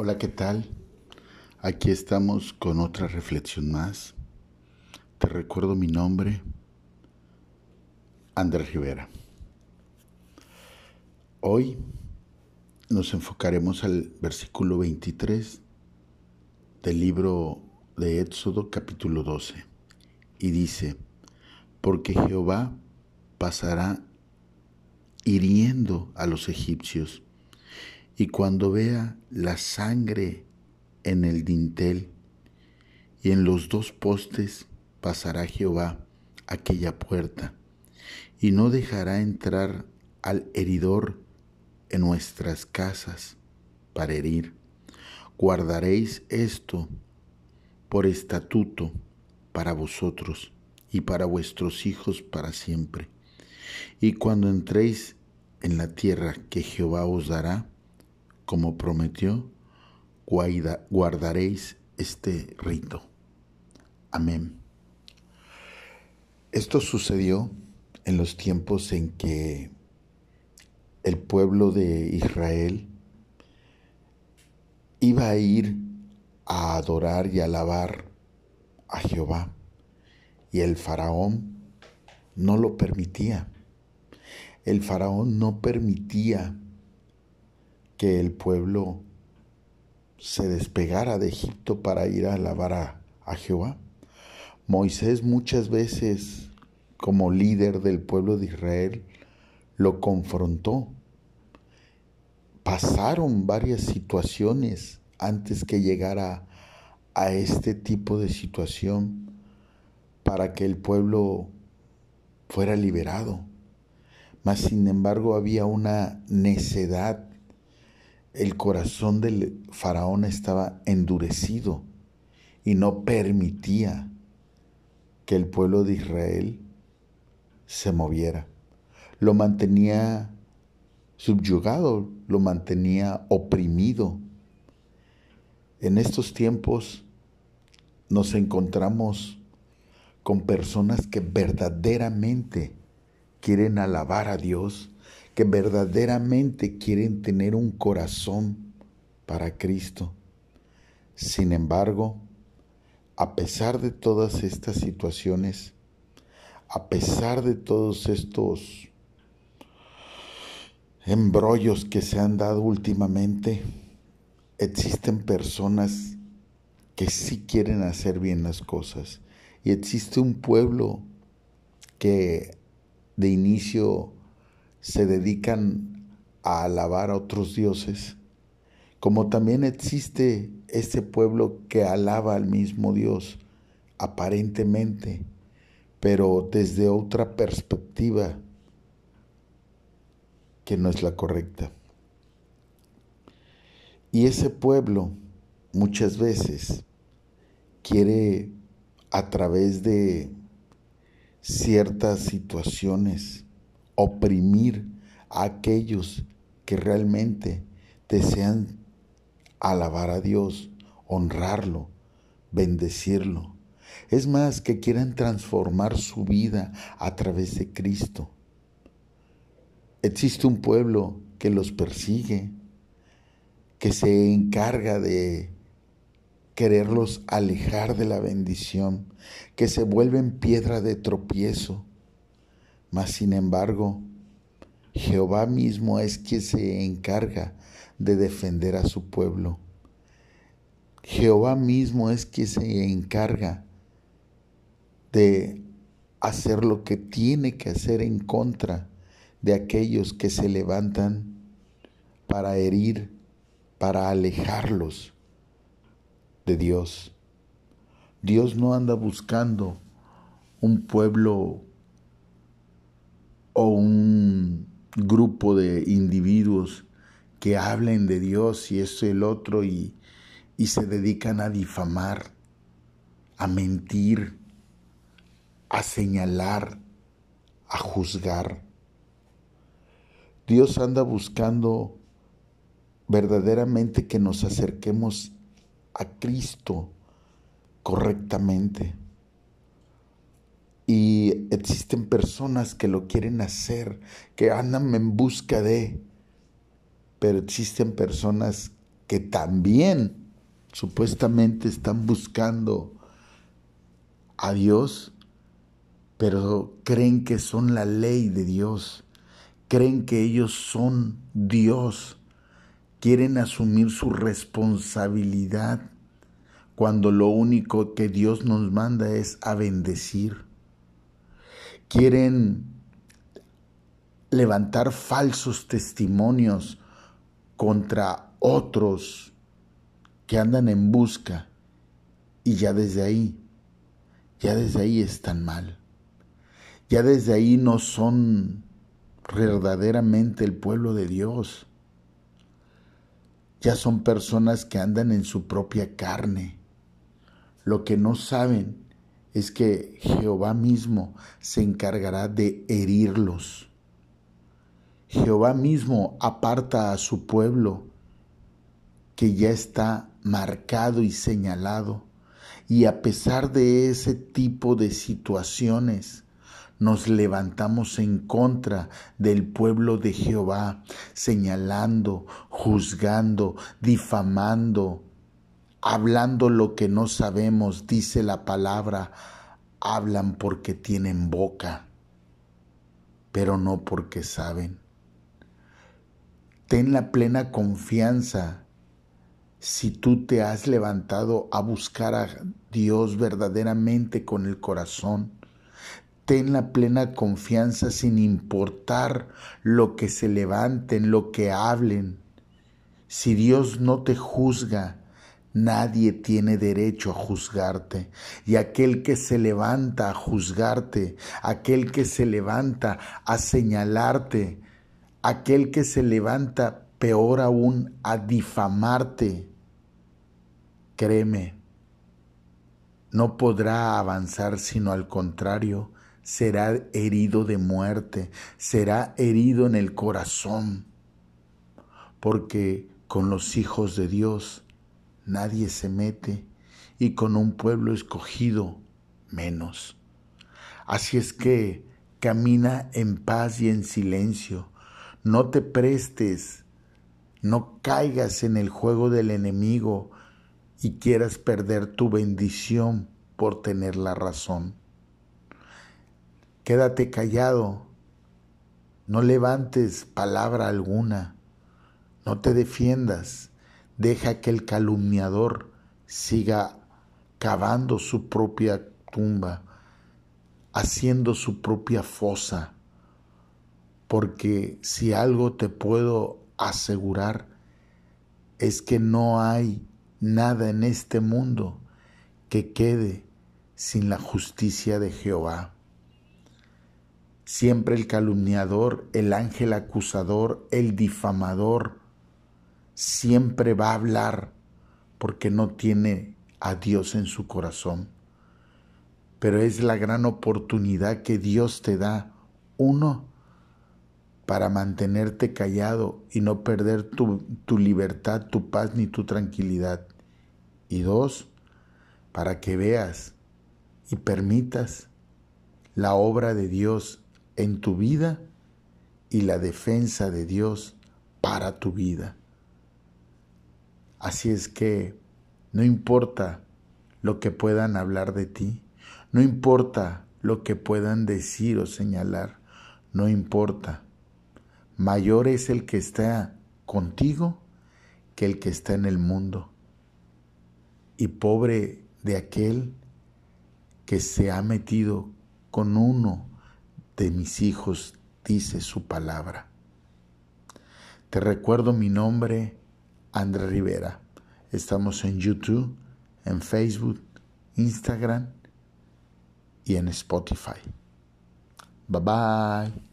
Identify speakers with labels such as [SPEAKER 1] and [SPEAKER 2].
[SPEAKER 1] Hola, ¿qué tal? Aquí estamos con otra reflexión más. Te recuerdo mi nombre, Andrés Rivera. Hoy nos enfocaremos al versículo 23 del libro de Éxodo capítulo 12 y dice, porque Jehová pasará hiriendo a los egipcios y cuando vea la sangre en el dintel y en los dos postes, pasará Jehová aquella puerta y no dejará entrar al heridor en nuestras casas para herir. Guardaréis esto por estatuto para vosotros y para vuestros hijos para siempre. Y cuando entréis en la tierra que Jehová os dará, como prometió, guardaréis este rito. Amén. Esto sucedió en los tiempos en que el pueblo de Israel iba a ir a adorar y alabar a Jehová y el faraón no lo permitía. El faraón no permitía que el pueblo se despegara de Egipto para ir a alabar a, Jehová. Moisés muchas veces, como líder del pueblo de Israel, lo confrontó. Pasaron varias situaciones antes que llegara a este tipo de situación para que el pueblo fuera liberado. Mas sin embargo había una necedad el corazón del faraón estaba endurecido y no permitía que el pueblo de Israel se moviera. Lo mantenía subyugado, lo mantenía oprimido. En estos tiempos nos encontramos con personas que verdaderamente quieren alabar a Dios, que verdaderamente quieren tener un corazón para Cristo. Sin embargo, a pesar de todas estas situaciones, a pesar de todos estos embrollos que se han dado últimamente, existen personas que sí quieren hacer bien las cosas. Y existe un pueblo que de inicio se dedican a alabar a otros dioses, como también existe ese pueblo que alaba al mismo Dios, aparentemente, pero desde otra perspectiva que no es la correcta. Y ese pueblo muchas veces quiere a través de ciertas situaciones oprimir a aquellos que realmente desean alabar a Dios, honrarlo, bendecirlo. Es más, que quieran transformar su vida a través de Cristo. Existe un pueblo que los persigue, que se encarga de quererlos alejar de la bendición, que se vuelven piedra de tropiezo, mas sin embargo, Jehová mismo es quien se encarga de defender a su pueblo. Jehová mismo es quien se encarga de hacer lo que tiene que hacer en contra de aquellos que se levantan para herir, para alejarlos de Dios. Dios no anda buscando un pueblo o un grupo de individuos que hablen de Dios y esto y el otro y, y se dedican a difamar, a mentir, a señalar, a juzgar. Dios anda buscando verdaderamente que nos acerquemos a Cristo correctamente. Y existen personas que lo quieren hacer, que andan en busca de, pero existen personas que también supuestamente están buscando a Dios, pero creen que son la ley de Dios, creen que ellos son Dios, quieren asumir su responsabilidad cuando lo único que Dios nos manda es a bendecir. Quieren levantar falsos testimonios contra otros que andan en busca y ya desde ahí, ya desde ahí están mal. Ya desde ahí no son verdaderamente el pueblo de Dios. Ya son personas que andan en su propia carne. Lo que no saben es que Jehová mismo se encargará de herirlos. Jehová mismo aparta a su pueblo que ya está marcado y señalado. Y a pesar de ese tipo de situaciones, nos levantamos en contra del pueblo de Jehová, señalando, juzgando, difamando, hablando lo que no sabemos, dice la palabra, hablan porque tienen boca, pero no porque saben. Ten la plena confianza si tú te has levantado a buscar a Dios verdaderamente con el corazón. Ten la plena confianza sin importar lo que se levanten, lo que hablen. Si Dios no te juzga, Nadie tiene derecho a juzgarte. Y aquel que se levanta a juzgarte, aquel que se levanta a señalarte, aquel que se levanta peor aún a difamarte, créeme, no podrá avanzar sino al contrario, será herido de muerte, será herido en el corazón, porque con los hijos de Dios nadie se mete y con un pueblo escogido menos. Así es que camina en paz y en silencio, no te prestes, no caigas en el juego del enemigo y quieras perder tu bendición por tener la razón. Quédate callado, no levantes palabra alguna, no te defiendas, deja que el calumniador siga cavando su propia tumba, haciendo su propia fosa, porque si algo te puedo asegurar es que no hay nada en este mundo que quede sin la justicia de Jehová. Siempre el calumniador, el ángel acusador, el difamador, siempre va a hablar porque no tiene a Dios en su corazón. Pero es la gran oportunidad que Dios te da, uno, para mantenerte callado y no perder tu, tu libertad, tu paz ni tu tranquilidad. Y dos, para que veas y permitas la obra de Dios en tu vida y la defensa de Dios para tu vida. Así es que no importa lo que puedan hablar de ti, no importa lo que puedan decir o señalar, no importa. Mayor es el que está contigo que el que está en el mundo. Y pobre de aquel que se ha metido con uno de mis hijos, dice su palabra. Te recuerdo mi nombre, André Rivera. Estamos en YouTube, en Facebook, Instagram y en Spotify. Bye bye.